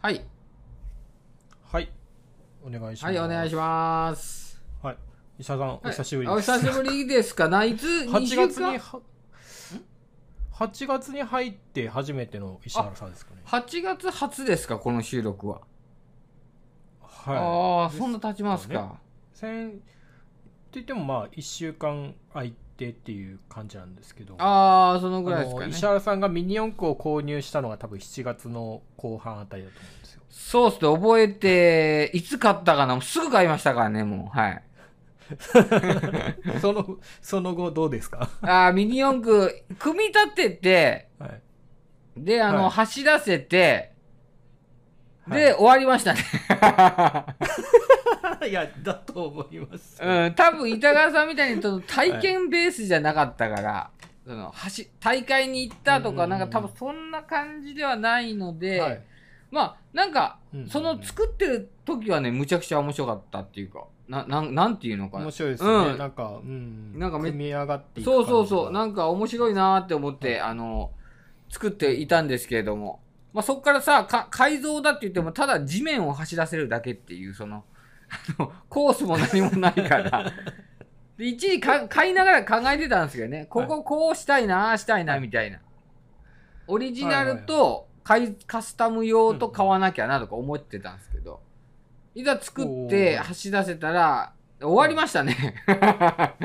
はい。はい。お願いします。はい、お願いします。はい。医者さん、お久しぶりおです。久しぶりですか？ないつ8 ?2 週間？月には、8月に入って初めての石原さんですかね。?8 月初ですかこの収録は？はい。ああ、そんな経ちますか。先って言ってもまあ1週間空いてっていう感じなんですけど。ああ、そのぐあらいですかねの石。原さんがミニ四駆を購入したのが多分7月の後半あたりだと思うんですよ。そうっすね、覚えて、いつ買ったかな？すぐ買いましたからね、もう。はい。その、その後どうですか？ああ、ミニ四駆、組み立てて、はい。で、あの、はい走らせて、で、はい終わりましたね。いや、だと思います。うん、多分板川さんみたいにその体験ベースじゃなかったから、その走大会に行ったとか、なんか多分そんな感じではないので、はい。まあなんかその作ってる時はねむちゃくちゃ面白かったっていうかななんなんていうのかな。面白いですよね、うん。なんか、うん、なんかめ組み上がっていくそうそうそう。ななんか面白いなーって思って、あの作っていたんですけれども、まあ、そこからさか改造だって言ってもただ地面を走らせるだけっていうそのコースも何もないから。で一時か買いながら考えてたんですけどね。こここうしたいなああしたいなみたいな。オリジナルとカスタム用と買わなきゃなとか思ってたんですけど。いざ作って走らせたら終わりましたね。だから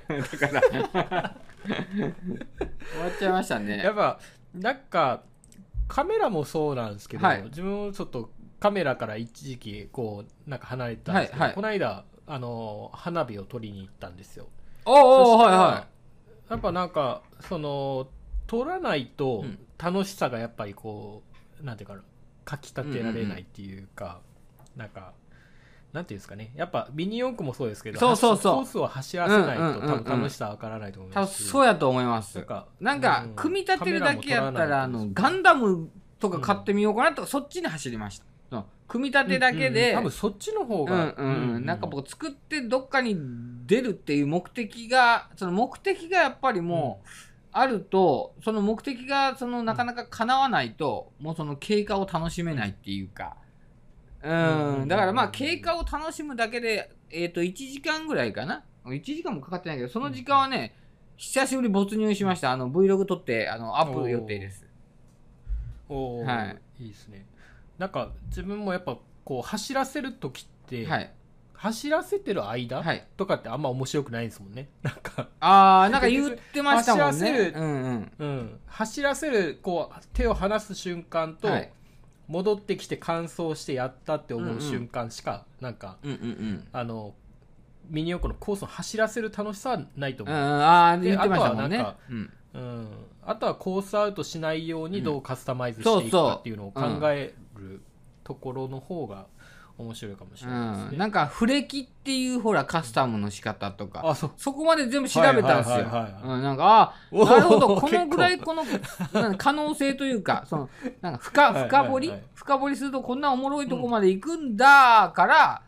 終わっちゃいましたね。やっぱなんかカメラもそうなんですけど、はい。自分もちょっとカメラから一時期こうなんか離れてたんですけど、はいはい。この間あの花火を撮りに行ったんですよ。おおはいはやっぱなんかその撮らないとうん。楽しさがやっぱりこうなんていうかなかきたてられないっていうか、なんかなんていうんですかね。やっぱミニ四駆もそうですけどそうそう。そうコースを走らせないとうんうんうんうん多分楽しさはわからないと思いい多分ますし、そうやと思います。なんかなんかうん。組み立てるだけやったらあのカメラも撮らないとガンダムとか買ってみようかなとかそっちに走りました。うん組み立てだけうんでうん。多分そっちの方うんが、うんうん。なんか僕作ってどっかに出るっていう目的がその目的がやっぱりもうあるとその目的がそのなかなか叶わないともうその経過を楽しめないっていうか。うん。だからまあ経過を楽しむだけでえっと1時間ぐらいかな？1時間もかかってないけどその時間はね久しぶりに没入しました。あの Vlog 撮ってあのアップ予定です。はい。いいですねなんか自分もやっぱこう走らせる時って、はい。走らせてる間、はい。とかってあんま面白くないですもんね。なんか。ああなんか言ってましたもんね。走らせるうんうん。うん、走らせるこう手を離す瞬間と、はい。戻ってきて完走してやったって思うんううん瞬間しか、なんかうんうんうん。あのミニ四駆のコースを走らせる楽しさはないとう。ん思う、ああで言ってましたもんね。あとはなんかうん。うん。あとはコースアウトしないようにどうカスタマイズしていくかっていうのを考えるところの方が面白いかもしれないですね、うん、なんかフレキっていうほらカスタムの仕方とかあそう。そこまで全部調べたんですよ。なんかあなるほどこのぐらいこの可能性というかそのなんか深はい深掘り、深掘りするとこんなおもろいとこまで行くんだから、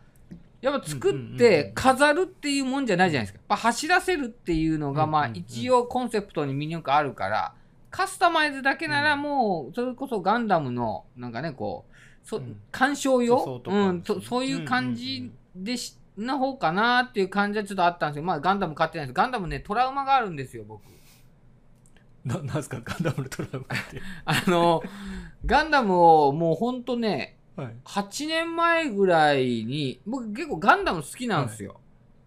やっぱ作って飾るっていうもんじゃないじゃないですか。やっぱ走らせるっていうのが、まあうんうんうん。一応コンセプトに魅力あるから、カスタマイズだけならもう、それこそガンダムの、なんかね、こう、そうん。鑑賞用うんそ、そういう感じでし、な方かなっていう感じはちょっとあったんですよ。まあガンダム買ってないです。ガンダムね、トラウマがあるんですよ、僕。ななんですか？ガンダムのトラウマって、あの、ガンダムをもうほんとね、はい、8年前ぐらいに、僕結構ガンダム好きなんですよ。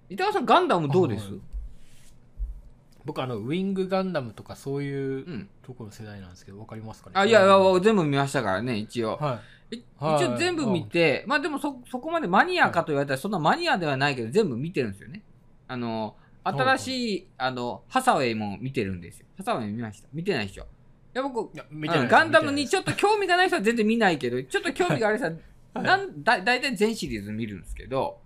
板川さんガンダムどうです？あはい僕あのウィングガンダムとかそういううん。ところの世代なんですけどわかりますかね？あ、いやいや、全部見ましたからね、一応。はいいはい一応全部見て、まあでもそ、そこまでマニアかと言われたら、そんなマニアではないけど、全部見てるんですよね。あの、新しい、あの、ハサウェイも見てるんですよ。ハサウェイ見ました。見てないでしょ。いや、僕、いや見てないうんガンダムにちょっと興味がない人は全然見ないけど、ちょっと興味がある人は、はいなんだだいたい全シリーズ見るんですけど、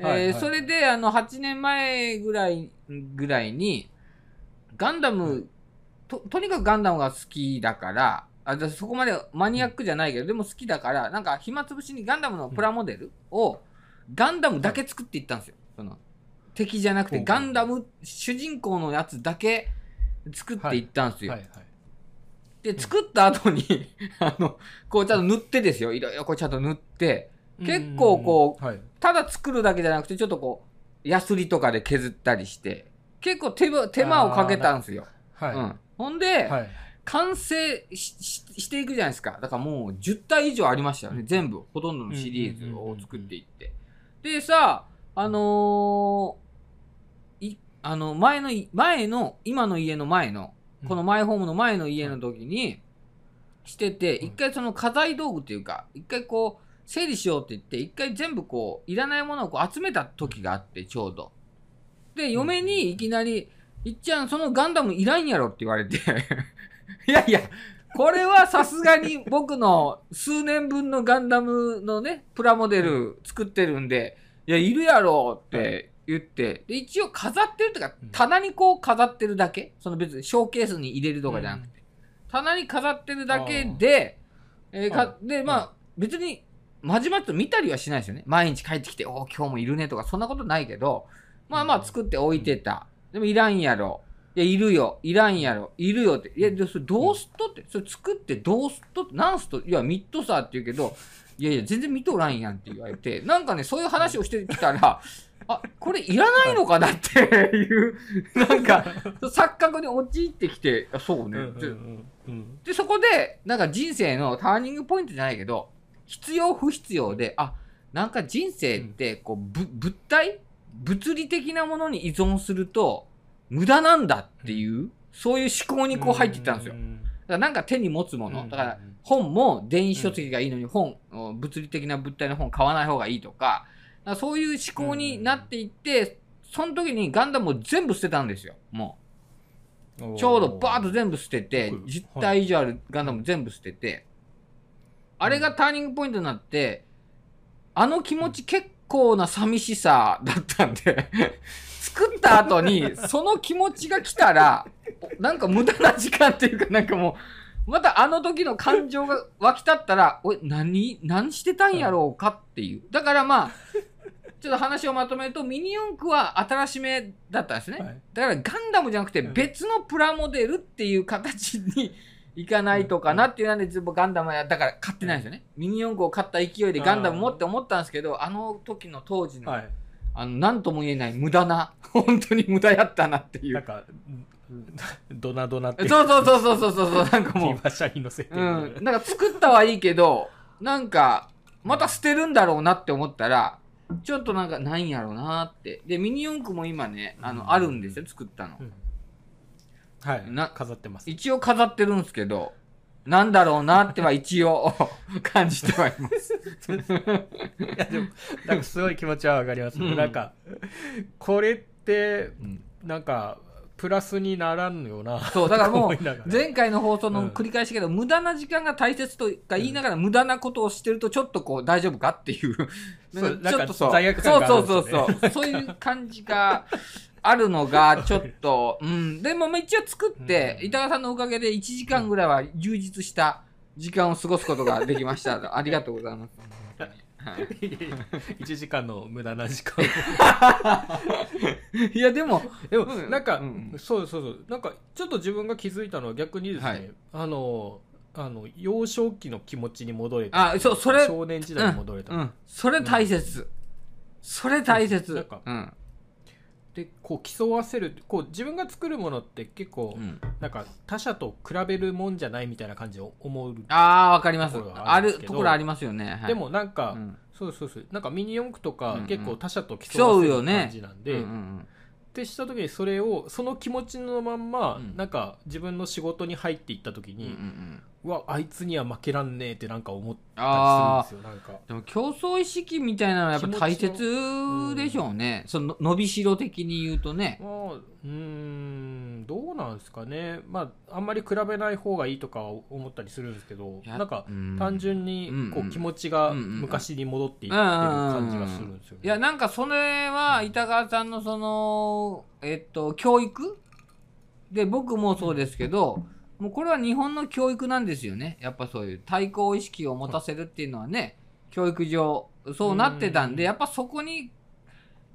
えーはいはいそれであの8年前ぐらいぐらいにガンダム、はい。ととにかくガンダムが好きだからあ私そこまでマニアックじゃないけど、でも好きだからなんか暇つぶしにガンダムのプラモデルを、ガンダムだけ作っていったんですよ。その敵じゃなくてガンダム主人公のやつだけ作っていったんですよ。はいはいで、作った後に、あの、こうちゃんと塗ってですよ。いろいろこうちゃんと塗って、結構こう、はい、ただ作るだけじゃなくて、ちょっとこう、ヤスリとかで削ったりして、結構手間手間をかけたんですよ。はい、うん。ほんで、はい、完成していくじゃないですか。だからもう10体以上ありましたよね。全部。ほとんどのシリーズを作っていって。でさ、あのーい、あの、前のい、前の、今の家の前の、このマイホームの前の家の時に、してて、一回その家財道具っていうか、一回こう、整理しようって言って、一回全部こう、いらないものをこう集めた時があって、ちょうど。で、嫁にいきなり、いっちゃん、そのガンダムいらんやろって言われて、いやいや、これはさすがに僕の数年分のガンダムのね、プラモデル作ってるんで、いや、いるやろって言って、で、一応飾ってるっていうかうん、棚にこう飾ってるだけ。その別にショーケースに入れるとかじゃなくて、棚に飾ってるだけで、えーかはで、まあ、別に、まじまじと見たりはしないですよね。毎日帰ってきて、おー今日もいるねとか、そんなことないけど、まあまあ作って置いてた。でもいらんやろ。いや、いるよ。いらんやろ。いるよって。いや、でそれどうすっとって。それ作ってどうすっとって。なんすといや、ミッドさって言うけど、いやいや、全然見とらんやんって言われて、なんかね、そういう話をしてきたら、あ、これいらないのかなっていう、なんか、錯覚に陥ってきて、あそうね。で、そこで、なんか人生のターニングポイントじゃないけど、必要不必要で、あ、なんか人生って、こう、ぶ、物体？物理的なものに依存すると、無駄なんだっていう、そういう思考にこう入っていったんですよ。だからなんか手に持つもの。だから、本も電子書籍がいいのに本、物理的な物体の本買わない方がいいとか、だからそういう思考になっていって、その時にガンダムを全部捨てたんですよ。もう。ちょうどバーッと全部捨てて、はい10体以上あるガンダム全部捨てて、あれがターニングポイントになって、あの気持ち結構な寂しさだったんで、作った後にその気持ちが来たら、なんか無駄な時間っていうかなんかもう、またあの時の感情が湧き立ったら、おい、何、何してたんやろうかっていう。だからまあ、ちょっと話をまとめると、ミニ四駆は新しめだったんですね。はいだからガンダムじゃなくてうん別のプラモデルっていう形にいかないとかなっていうので、ずっとガンダムはだから買ってないんですよね。ミニ四駆を買った勢いでガンダム持って思ったんですけど、あの時の当時の、はい。あの、なんとも言えない無駄な、本当に無駄やったなっていう。なんかうんドナドナってそうそうそうそうそうそうそう、なんかもう、馬車に乗せうん、なんか作ったはいいけど、なんか、また捨てるんだろうなって思ったら、ちょっとなんかないんやろうなって。で、ミニ四駆も今ね、あうん。の、あるんですよ、作ったの。う。んはい。な飾ってます。一応飾ってるんですけど、なんだろうなっては一応 感じてはいます。いやでもなんかすごい気持ちはわかります、うん。なんかこれってうん。なんかプラスにならんよなそう、だからもう前回の放送のうん。繰り返しだけど、無駄な時間が大切とか言いながら、無駄なことをしてると、ちょっとこう、大丈夫かっていう。そうちょっとそう。そうそうそうそう。そういう感じがあるのが、ちょっと、うん。でも、まあ一応作って、うん板川さんのおかげで1時間ぐらいは充実した時間を過ごすことができました。ありがとうございます。はい。1時間の無駄な時間。いや、でも、でもうん。なんか、うん。そうそうそう。なんかちょっと自分が気づいたのは逆にですね、はい。あのあの幼少期の気持ちに戻れた。あ、そう、それ、少年時代に戻れた、うん。うん、それ大切、それ大切、なんかうんでこう競わせるこう自分が作るものって結構、うん、なんか他者と比べるもんじゃないみたいな感じを思う、ああわかります。ああるところありますよね、はい、でもなんか、うん。そうそうそう。なんかミニ四駆とか、結構他者と競競わせるうよね感じなんで、うんうんってした時にそれをその気持ちのまんま、うん。なんか自分の仕事に入っていった時うんうんうに、んうわあいつには負けらんねえってなんか思ったありするんですよなんか。でも競争意識みたいなのはやっぱ大切でしょうね、その伸びしろ的に言うとね。まあうーんどうなんですかね。まああんまり比べない方がいいとかは思ったりするんですけどなんかうん。単純にうんこう気持ちがうんうん昔に戻っていってる感じがするんですよね。いやなんかそれは板川さんのそのえっと教育？で僕もそうですけど、もうこれは日本の教育なんですよね。やっぱそういう対抗意識を持たせるっていうのはね教育上そうなってたんでうん。やっぱそこに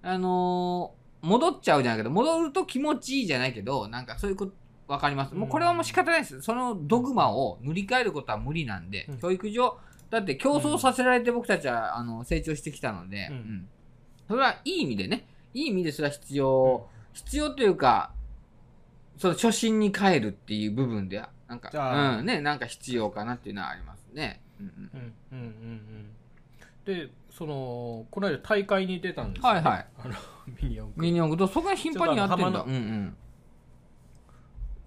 あのー戻っちゃうじゃないけど戻ると気持ちいいじゃないけどなんかそういうことわかります？もうこれはもう仕方ないです。そのドグマを塗り替えることは無理なんで、うん。教育上、だって競争させられて僕たちは、あの成長してきたので、うん。うん。それはいい意味でね、いい意味でそれは必要、必要というか、その初心に帰るっていう部分では、なんか、うん、ね、なんか必要かなっていうのはありますね。うんうんうんうんうんうんでそのこの間大会に出たんですよ、ね、はいはいあの ミニ四駆ミニ四駆とそこが頻繁にやってんだ。うん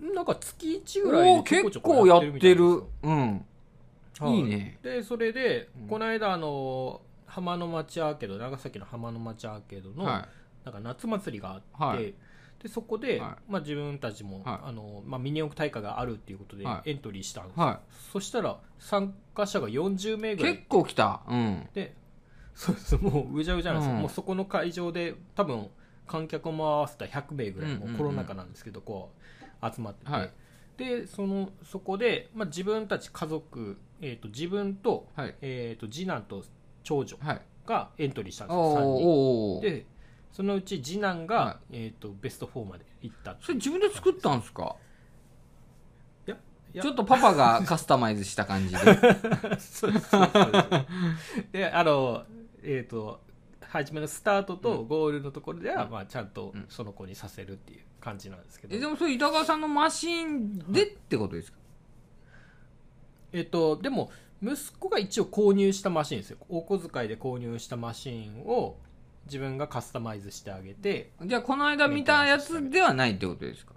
うん。なんか月1ぐらい結構やってる。うん。はいいね。でそれで、うんこの間あの浜の町アーケード長崎の浜の町アーケードの、はなんか夏祭りがあって、はいでそこで、はまあ、自分たちも、はい。あのまあ、ミニ四駆大会があるっていうことではい。エントリーしたんですはそしたら参加者が40名い。ぐらい。結構来た。うん。でそうそうもううじゃうじゃなんですよ、うん。もうそこの会場で多分観客も合わせたら100名ぐらいうんうんうん。もうコロナ禍なんですけどこう集まってて、はい。でそのそこで、まあ、自分たち家族、えー、と自分と,、はい。えー、と次男と長女はい。がエントリーしたんですおーよ3人おー。でそのうち次男が、はえー、とベスト4まで行ったっていう。それ自分で作ったんですか？いやいや。ちょっとパパがカスタマイズした感じで。そうそうそう。であのえっ、と初めのスタートとゴールのところでは、うん。まあ、ちゃんとうん。その子にさせるっていう感じなんですけど。え、でもそれ板川さんのマシンでってことですか？えっ、とでも息子が一応購入したマシンですよ。お小遣いで購入したマシンを自分がカスタマイズしてあげてじゃあこの間見たやつではないってことですか？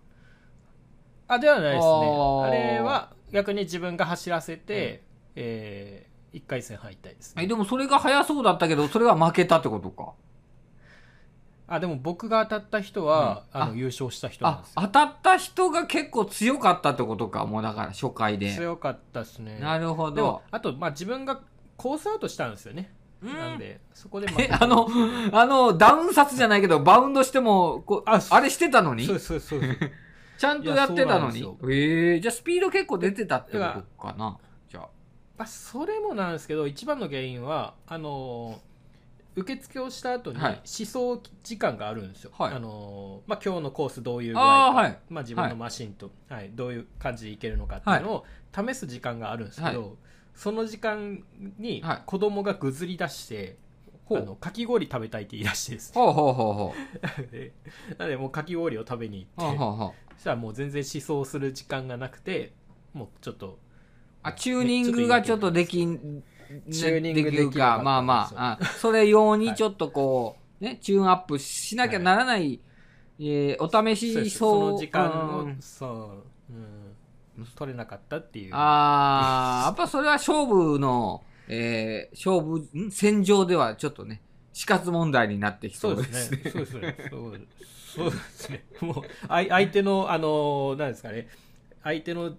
あではないですねあれは逆に自分が走らせて、え1回戦敗退ですねえ、でもそれが早そうだったけど、それは負けたってことか？あでも僕が当たった人は、うんああの優勝した人なんあです、よ当たった人が結構強かったってことか。もうだから初回で。強かったですねなるほど。あと、まあ、自分がコースアウトしたんですよね、うんなんでそこで、まえ、あの、あの、ダウン札じゃないけど、バウンドしても、こうああれしてたのに？そうそうそう ちゃんとやってたのに？ええじゃあスピード結構出てたってことかな？じゃあ。あそれもなんですけど一番の原因はあのー受付をした後にはい。思想時間があるんですよ、はい。あのーまあ、今日のコースどういう具合か、はい。まあ、自分のマシンと、はいどういう感じでいけるのかっていうのを試す時間があるんですけど、はその時間にはい。子供がぐずり出して、あのかき氷食べたいって言い出して。ですねほうほうほう。ほ でなのでもうかき氷を食べにう。行ってほうほうほう。そしたらもう全然思想する時間がなくてもうちょっとあ、チューニングがちょっとできん、チューニングできなかっか、まあまあ、あそれ用にちょっとこう、ね、チューンアップしなきゃならない、えーお試しそうですその時間を、うん。そう、うん、取れなかったっていう。ああ、やっぱそれは勝負の、えー勝負、ん？戦場ではちょっとね、死活問題になってきそそううですすね。そうですね。そうですね。もう相相手のあのなんですかね。相手の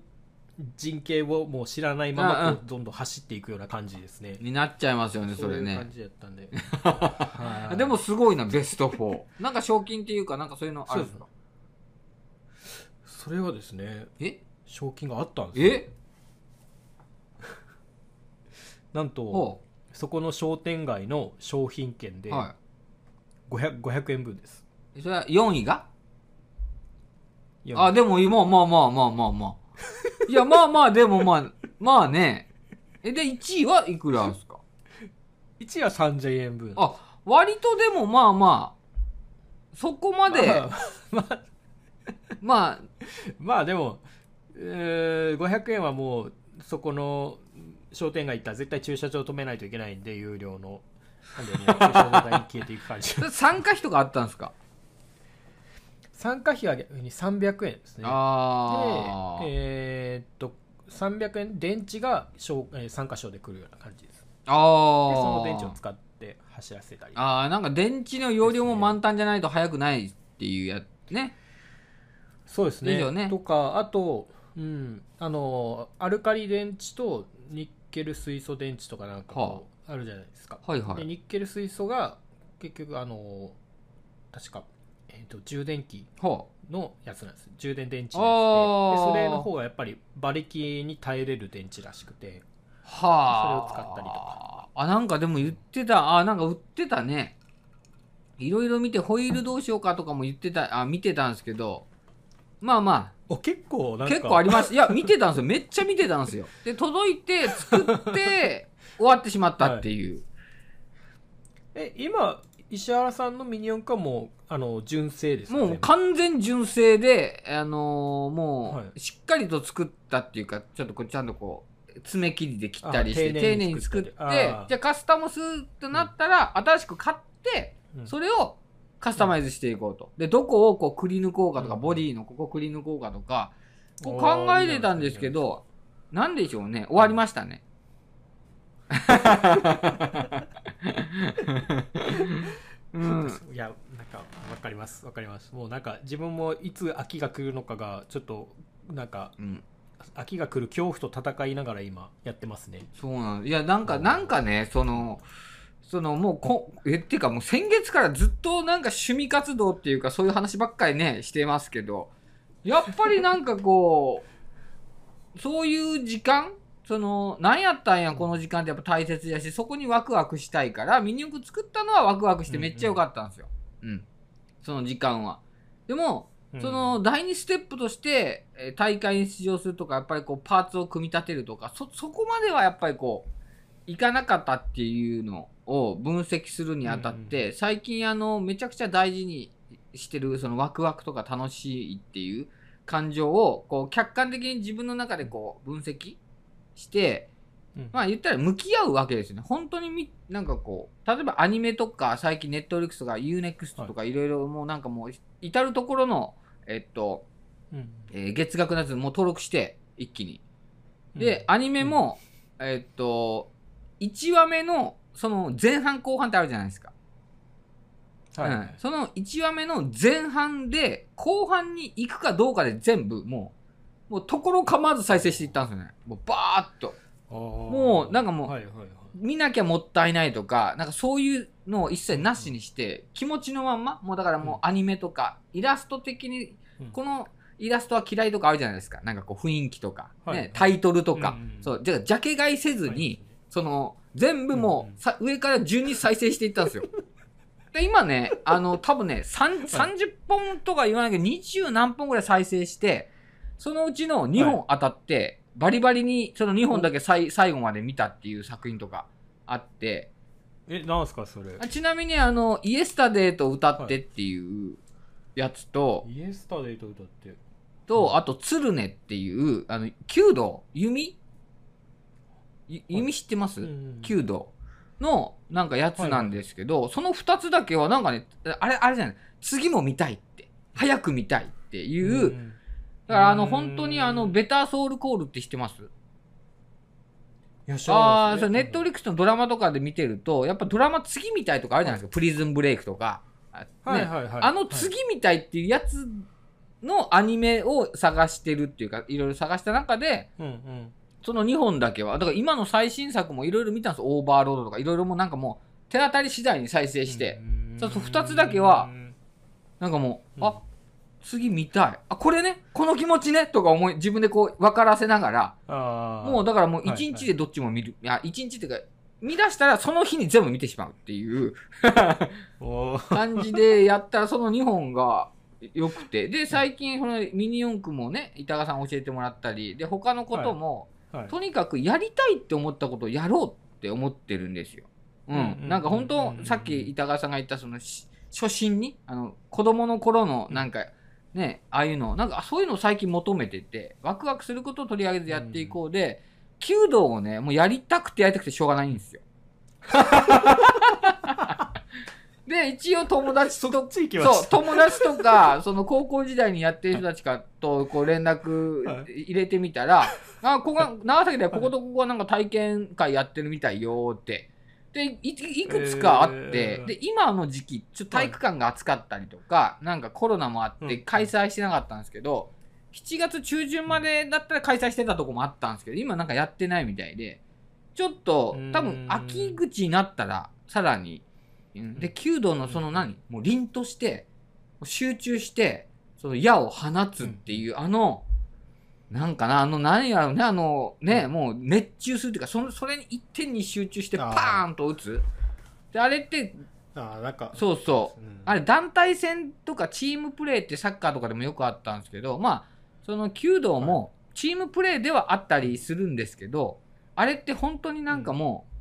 陣形をもう知らないままこうどんどん走っていくような感じですね。になっちゃいますよね、それね。そういう感。じだったんで。はい。でもすごいな、ベスト4。なんか賞金っていうか、なんかそういうのあるんですか？それはですね。え？賞金があったんですよ。え？なんとほそこの商店街の商品券でう。は 500, 500円分です。い。それは4位が？あ、でも、まあまあまあまあまあまあ。いや、まあまあ、でもまあ、まあね。え、で、1位はいくらですか？1は3000円分。あ、割とでもまあまあ、そこまで、まあまあ。まあ、まあでも、えー500円はもうそこの商店街行ったら絶対駐車場止めないといけないんで有料の。なんでもう駐車場代に消えていく感じ。参加費とかあったんですか？参加費は逆に300円ですね。でああ、えーっと300円電池が参加賞で来るような感じです。でああ。その電池を使って走らせたり。ああ、なんか電池の容量も満タンじゃないと速くないっていうやつね。そうですね。ね。とかあと、うん、あのアルカリ電池とニッケル水素電池とかなんかあるじゃないですか、はいはい。でニッケル水素が結局あの確か、えー、と充電器ほのやつなんです充電電池ででそれの方がやっぱり馬力に耐えれる電池らしくてう。はあ。それを使ったりとか。あ、なんかでも言ってた。あ、なんか売ってたね。いろいろ見て、ホイールどうしようかとかも言ってた、あ、見てたんですけど、まあまあ、お結構なんか。結構ありましたいや見てたんですよ。めっちゃ見てたんですよ。で届いて作って 終わってしまったっていう、え今石原さんのミニ四駆はもうあの純正ですかもう完全純正で、あのーもはうしっかりと作ったっていうかちょっとこうちゃんとこう爪切りで切ったりしてあ丁丁寧寧にに作ってじゃあカスタムするとなったら、新しく買ってうん。それをカスタマイズしていこうと。で、どこをこうくり抜こうかとか、うん。ボディのここくり抜こうかとか、こうお考ーえてたんですけど、なんでしょうね、終わりましたね。うん、いやなんかわかります。わかります。もうなんか自分もいつ秋が来るのかがちょっとなんかうん、秋が来る恐怖と戦いながら今やってますね。そうなんいや、なんか、なんかね、その、そのもうこ、え、っていうかもう先月からずっとなんか趣味活動っていうかそういう話ばっかりね、してますけど、やっぱりなんかこう、そういう時間その、何やったんや、この時間ってやっぱ大切やし、そこにワクワクしたいから、ミニ四駆作ったのはワクワクしてめっちゃ良かったんですよ。うん。その時間は。でも、その第2ステップとして、えー大会に出場するとか、やっぱりこうパーツを組み立てるとか、そ、そこまではやっぱりこう、いかなかったっていうのを分析するにあたって、最近あの、めちゃくちゃ大事にしてる、そのワクワクとか楽しいっていう感情を、こう、客観的に自分の中でこう、分析して、うん。まあ言ったら向き合うわけですよね。本当にみ、なんかこう、例えばアニメとか、最近ネットフリックスとか UNEXT とかい。ろいろもうなんかもう、至るところの、えっと、うん。えー月額のやつもう登録して、一気に。で、アニメも、えっと、1話目の、その前半後半ってあるじゃないですか。はい。うん、その1話目の前半で、後半に行くかどうかで全部もう、もうところ構わず再生していったんですよね。もうバーっと。ももうなんかもうはいはいはい。見なきゃもったいないとか、なんかそういうのを一切なしにして、気持ちのまんま、もうだからもうアニメとか、イラスト的にうん、このイラストは嫌いとかあるじゃないですか。なんかこう雰囲気とか、はい。ね、タイトルとか、うんうん。そう、じゃあジャケ買いせずに、はいその、全部もうさ、上から順に再生していったんですよ。で、今ね、あの、多分ね、3 30本とか言わないけど、20何本ぐらい再生して、そのうちの2本当たって、バリバリにその2本だけさい最後まで見たっていう作品とかあって、えなんすかそれ？あちなみにあの、イエスタデーと歌ってっていうやつと、イエスタデイと歌って。と、あと、鶴音っていう、あの、弓道？弓？ゆ弓知ってます、うん弓道のなんかやつなんですけど、その二つだけはなんかね、あれ、あれじゃない、次も見たいって、早く見たいっていう、んだからあの、うん本当にあの、ベターソウルコールって知ってます？ああ、それネットフリックスのドラマとかで見てると、やっぱドラマ次みたいとかあるじゃないですか、プリズンブレイクとか。はいはいはい。あの次みたいっていうやつのアニメを探してるっていうか、いろいろ探した中で、うんうんその2本だけは、だから今の最新作もいろいろ見たんですよ。オーバーロードとかいろいろもうなんかもう手当たり次第に再生して、そうそう二つだけはなんかもう、うん。あ、次見たい。あ、これね、この気持ちね、とか思い、自分でこう分からせながら、もうだからもうはい1日でどっちも見る。いや、1日っていうか、見出したらその日に全部見てしまうっていう。感じでやったらその2本が良くて。で、最近、このミニ四駆もね、板川さん教えてもらったり、で、他のことも、はいとにかくやりたいって思ったことをやろうって思ってるんですよ。ううんうんん。なんか本当、さっき板川さんが言ったそのし初心に、あの、子供の頃のなんか、ね、ああいうの、なんかそういうのを最近求めてて、ワクワクすることを取り上げてやっていこうで、弓道をね、もうやりたくてやりたくてしょうがないんですよ。で、一応友達とそ友達とか その高校時代にやってる人たちかとこう連絡は入れてみたら、あここが長崎ではこことここはなんか体験会やってるみたいよって。でいいくつかあって、えー。で今の時期ちょっと体育館が暑かったりとか、なんかコロナもあってうん。開催してなかったんですけど、7月中旬までだったら開催してたとこもあったんですけど今なんかやってないみたいでちょっと多分秋口になったらさらにうんで弓道のその何？もう凛として集中してその矢を放つっていう、あのなんかなあの何やろうねあのね、もう熱中するっていうかそのそれに一点に集中してパあー。ーンと打つ。であれってあーなんかそうそう。うん。あれ団体戦とかチームプレーってサッカーとかでもよくあったんですけどまあその弓道もチームプレーではあったりするんですけど、あれって本当になんかもう、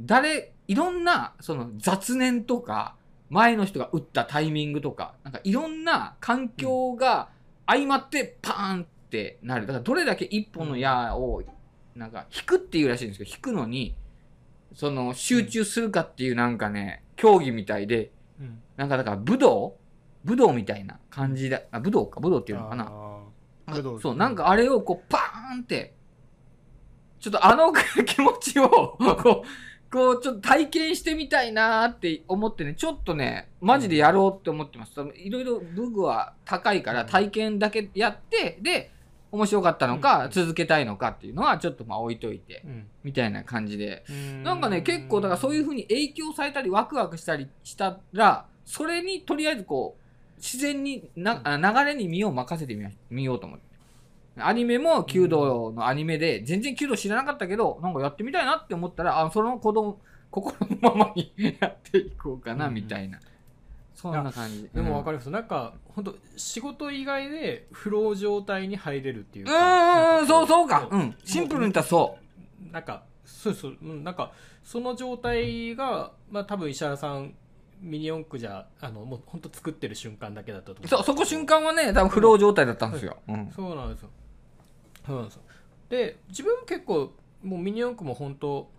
誰、いろんな、その雑念とか、前の人が打ったタイミングとか、なんかいろんな環境が相まってパーンってなる。だからどれだけ一本の矢を、なんか引くっていうらしいんですけど、引くのに、その集中するかっていうなんかね、競技みたいで、うん。なんかだから武道？武道みたいな感じで、あ、武道か、武道っていうのかな。そう、なんかあれをこう、パーンって、ちょっとあの 気持ちを、こう、こう、ちょっと体験してみたいなーって思ってね、ちょっとね、マジでやろうって思ってます。いろいろ武具は高いから体験だけやって、で、面白かったのか、うん続けたいのかっていうのはちょっとまあ置いといて、うんみたいな感じで。うんなんかね、結構、だからそういう風に影響されたり、ワクワクしたりしたら、それにとりあえずこう、自然にな、あ流れに身を任せてみようと思って。アニメも弓道のアニメで、全然弓道知らなかったけど、なんかやってみたいなって思ったら、あ、その子供、心のままにやっていこうかな、うんみたいな。そんな感じ。でも分かる。ります、なんか本当仕事以外でフロー状態に入れるっていううかーん、そうそうか。うん。シンプルに言ったらそなんかそうそううんなんかその状態がまあ多分石原さんミニ四駆じゃあのもう本当作ってる瞬間だけだったと思うう。そ、そこ瞬間はね、多分フロー状態だったんですよ。うん。そうなんですよそうなんですよ。で自分も結構もうミニ四駆も本当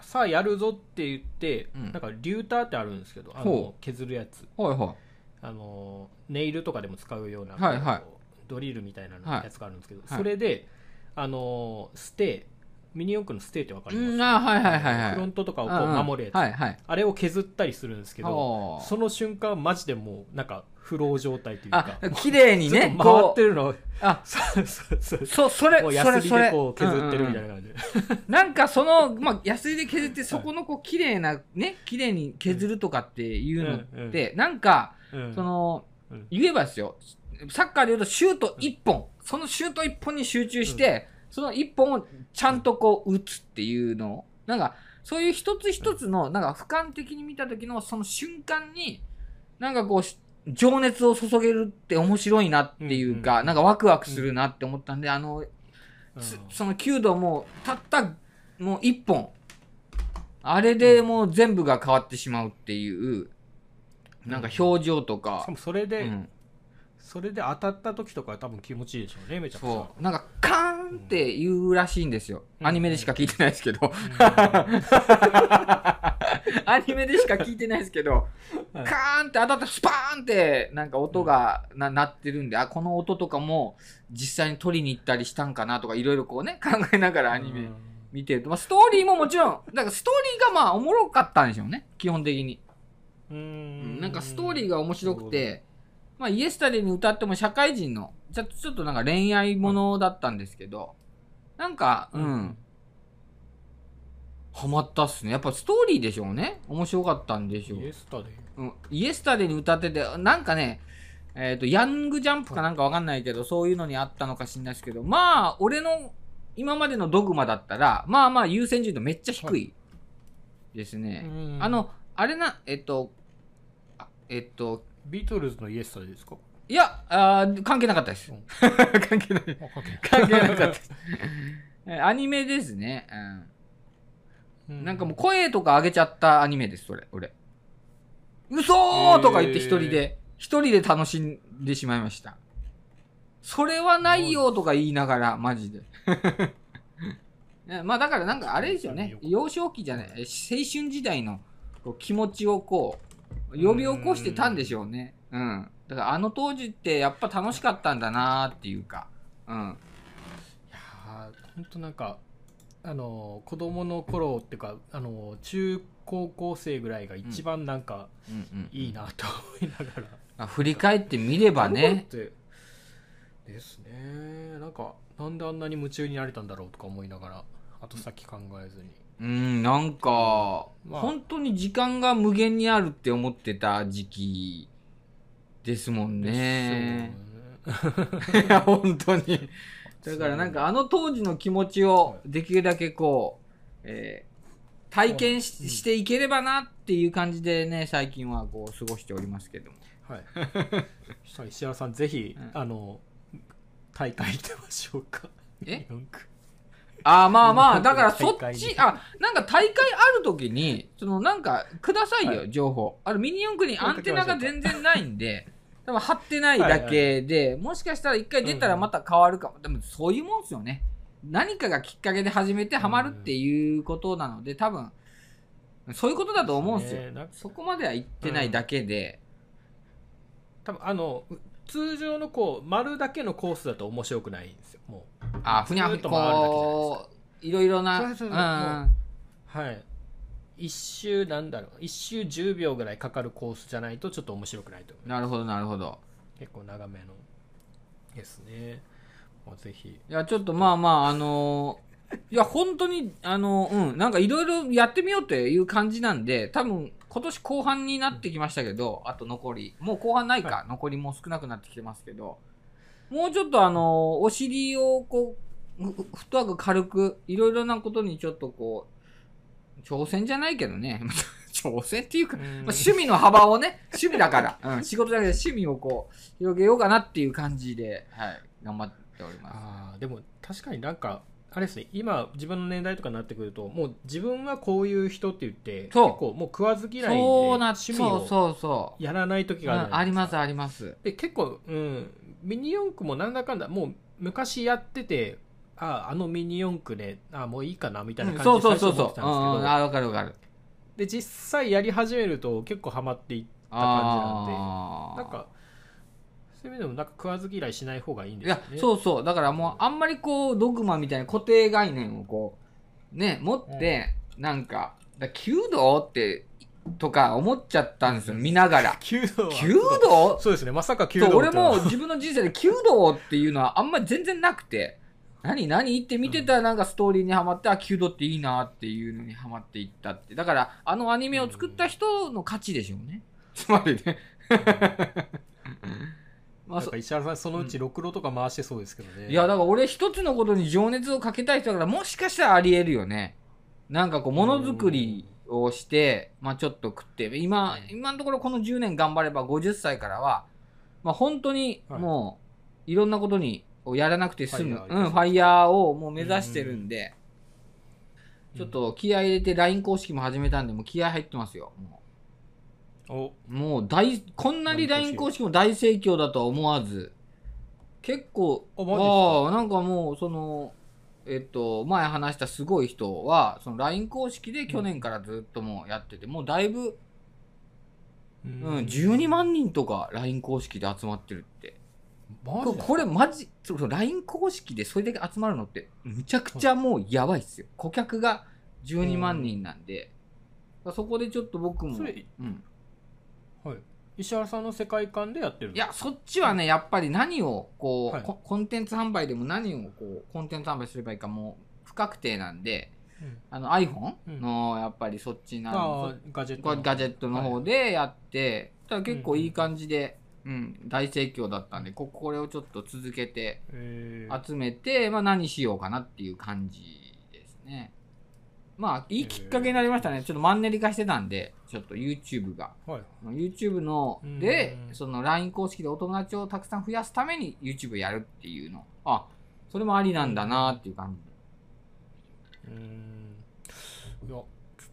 さあやるぞって言って、うん。なんかリューターってあるんですけどあほの削るやつ。はいはい。あのネイルとかでも使うような、はいはい。ドリルみたいなはいやつがあるんですけど、はい。それであのステーミニ四駆のステーってわかります？うん、あ、はいはいはいはい。フロントとかをこうんううん。守るやつ、はいはい。あれを削ったりするんですけどその瞬間マジでもうなんかフロー状態というか。あ、綺麗にね、回っこてるの。う、あ、そうそう。そうそ、それ、もうそれ、それ。ヤスリで。こう削ってるみたいな感じ。んなんかその、まあ、ヤスリで削って、そこのこう、綺麗な、ね、綺麗に削るとかっていうのって、なんか、うん。そのうん、言えばですよ、サッカーで言うとシュート1本、そのシュート1本に集中して、その1本をちゃんとこう、打つっていうの。を、なんか、そういう一つ一つの、なんか、俯瞰的に見た時のその瞬間に、なんかこうし、情熱を注げるって面白いなっていうか、うんうんうん。なんかワクワクするなって思ったんで、あの、うん。つその弓道もたったもう一本。あれでもう全部が変わってしまうっていうなんか表情としかか、もそれで、うん。それで当たった時とかは多分気持ちいいでしょうねめちゃくちゃそう。なんかカーンって言うらしいんですよ、うん。アニメでしか聞いてないですけど、うん アニメでしか聞いてないですけど、はい。カーンって当たってスパーンってなんか音がな鳴ってるんで、あ、この音とかも実際に撮りに行ったりしたんかなとかいろいろこうね、考えながらアニメうん。見てると、まあ、ストーリーももちろん、だからストーリーがまあおもろかったんでしょうね、基本的に。うん。なんかストーリーが面白くて、まあ、イエスタデーに歌っても社会人の、ちょちょっとなんか恋愛ものだったんですけど、なんか、うん、ハマったっすね。やっぱストーリーでしょうね。面白かったんでしょうイ。エスタデイうん、イエスタデーに歌ってて、なんかね、えっ、と、ヤングジャンプかなんかわかんないけど、そういうのにあったのか知んないですけど、まあ、俺の今までのドグマだったら、まあまあ優先順位とめっちゃ低いですね。うんあの、あれな、えっと、あえっと、ビートルズのイエスタデイですか？いや、あー関係なかったですうん。関係ない。あ関係なかったです。えアニメですね。うん。なんかもう声とか上げちゃったアニメです、それ、俺。嘘ーとか言って一人で、一人で楽しんでしまいました。それはないよとか言いながら、マジで。ね まあだからなんかあれですよね。幼少期じゃない、え青春時代のこう気持ちをこう、呼び起こしてたんでしょうね。うん。だからあの当時ってやっぱ楽しかったんだなーっていうか。うん。いやーほんとなんかあの子供の頃っていうかあの中高校生ぐらいが一番なんかいいなと思いながら、まあ振り返ってみればね。てですねなんかなんであんなに夢中になれたんだろうとか思いながら後先考えずにうん、なんか、まあ本当に時間が無限にあるって思ってた時期ですもんね。本当に。だからなんかあの当時の気持ちをできるだけこう、えー体験しうん。していければなっていう感じでね、最近はこう過ごしておりますけども。はい。石原さんぜひ、うん。あの大会行ってましょうか。え？ああまあまあだからそっちあなんか大会ある時にそのなんかくださいよ、は情報。あのミニ四駆にアンテナが全然ないんで多分貼ってないだけでもしかしたら一回出たらまた変わるかも、でもそういうもんですよね。何かがきっかけで始めてハマるっていうことなので多分そういうことだと思うんですよねそこまでは言ってないだけで、多分あの通常のこう丸だけのコースだと面白くないんですよもう。あふにゃふにゃこういろいろなそうそうそううんはい一周なんだろう。一周10秒ぐらいかかるコースじゃないとちょっと面白くないと思うなるほどなるほど。結構長めのですね。もうぜひ。いや、ちょっとまあまあ、あのー いや、本当に、あのーうん、なんかいろいろやってみようという感じなんで、多分、今年後半になってきましたけど、あと残り、もう後半ないか、は残りもう少なくなってきてますけど、もうちょっとあのーお尻をこう、ふフットワーク軽く、いろいろなことにちょっとこう、挑戦じゃないけどね、挑戦っていうか、うん。まあ、趣味の幅をね、趣味だから、うん、仕事だけで趣味をこう、広げようかなっていう感じで、はい、頑張っております。あーでも確かになんかあれですね。今自分の年代とかになってくるともう自分はこういう人って言って結構もう食わず嫌いでそうな趣味をそうそうそう。やらない時があるうんありますあります。で結構、うん、ミニ四駆もなんだかんだもう昔やっててああのミニ四駆ねあもういいかなみたいなうん感じでそうそうそうそう。最初思ってたんですけど、うんうんあ、わかるわかる。で実際やり始めると結構ハマっていった感じなんで。なんかそういう意味でもなんか食わず嫌いしない方がいいんいやですよね、そうそう。だからもう、あんまりこう、ドグマみたいな固定概念をこう、ね、持って、なんか、だ弓道って、とか思っちゃったんですよ、見ながら。弓道は。弓道？そうですね。まさか弓道とはも自分の人生で弓道っていうのはあんまり全然なくて、何何って見てたらなんかストーリーにはまって、あ、弓道っていいなっていうのにはまっていったって。だから、あのアニメを作った人の価値でしょうね。つまりね。まあ石原さんそのうちろくろとか回してそうですけどね、いや、だから俺一つのことに情熱をかけたい人だから、もしかしたらあり得るよね。なんかこう、ものづくりをして、まあちょっと食って、今、今のところこの10年頑張れば50歳からは、まあ本当にもう、いろんなことに、をやらなくて済む、ファイヤーうん、ファイヤーをもう目指してるんで、ちょっと気合い入れて LINE 公式も始めたんで、もう気合入ってますよ。もお。うもう大、こんなに LINE 公式も大盛況だとは思わず、結構、あああなんかもう、その、えっと、前話したすごい人は、その LINE 公式で去年からずっともうやってて、もうだいぶ、ううん、12万人とか LINE 公式で集まってるって。ここれマジ、そうそう LINE 公式でそれだけ集まるのって、むちゃくちゃもうやばいっすよ。顧客が12万人なんで、そこでちょっと僕も、それうん。はい、石原さんの世界観でやってるいや、そっちはね、やっぱり何を、こう、はい。ココンテンツ販売でも何を、こう、コンテンツ販売すればいいかもう不確定なんで、うん。あの iPhone の、やっぱりそっちなあのあ、ガジェットの方でやって、ただ結構いい感じで、うん、大盛況だったんで、ここれをちょっと続けて、えー集めて、まあ何しようかなっていう感じですね。まあ、いいきっかけになりましたね。ちょっとマンネリ化してたんで、ちょっと YouTube が。はい YouTube のうんで、その LINE 公式でお友達をたくさん増やすために YouTube やるっていうの。あ、それもありなんだなっていう感じで。うーんいやちょっ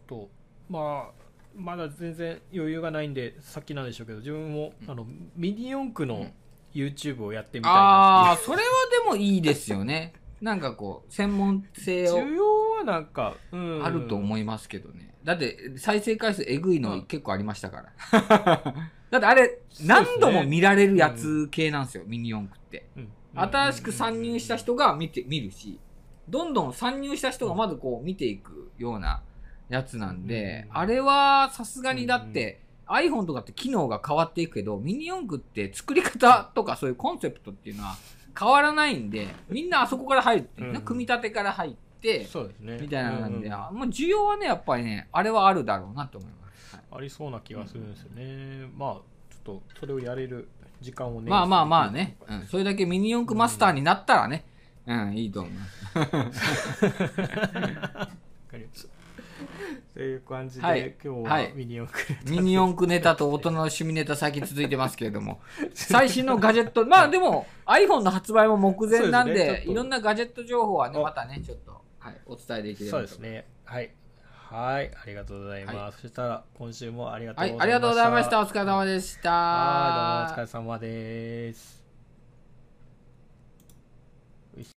とまあまだ全然余裕がないんでさっきなんでしょうけど自分も、うん。あのミニ四駆のうん。YouTube をやってみたいあな。あ、それはでもいいですよね。なんかこう、専門性を。需要はなんか、うん、あると思いますけどね。だって、再生回数えぐいの結構ありましたから。だってあれ、何度も見られるやつ系なんですよ、ミニ四駆って。うん。新しく参入した人が見て、見るし、どんどん参入した人がまずこう見ていくようなやつなんで、うん。あれはさすがにだって、iPhone とかって機能が変わっていくけど、ミニ四駆って作り方とかそういうコンセプトっていうのは変わらないんで、みんなあそこから入って、うん。組み立てから入って、そうですね。みたいなのなんで、もう需要はね、やっぱりね、あれはあるだろうなと思います。はいありそうな気がするんですよね、まあちょっとそれをやれる時間をねまあまあまあね、うん、それだけミニ四駆マスターになったらね、うん、いいと思います。わかりましたという感じで、はい。今日ははい。ミニ四駆ネタミニ四駆ネタと大人の趣味ネタ最近続いてますけれども、最新のガジェット、まあでも iPhone の発売も目前なんで、ね。いろんなガジェット情報はね、おまたね、ちょっと、はい、お伝えできればとそうですね。はい。はい。ありがとうございます、はそしたら今週もありがとうはい、ございました。ありがとうございました。お疲れ様でした。はいどうもお疲れ様です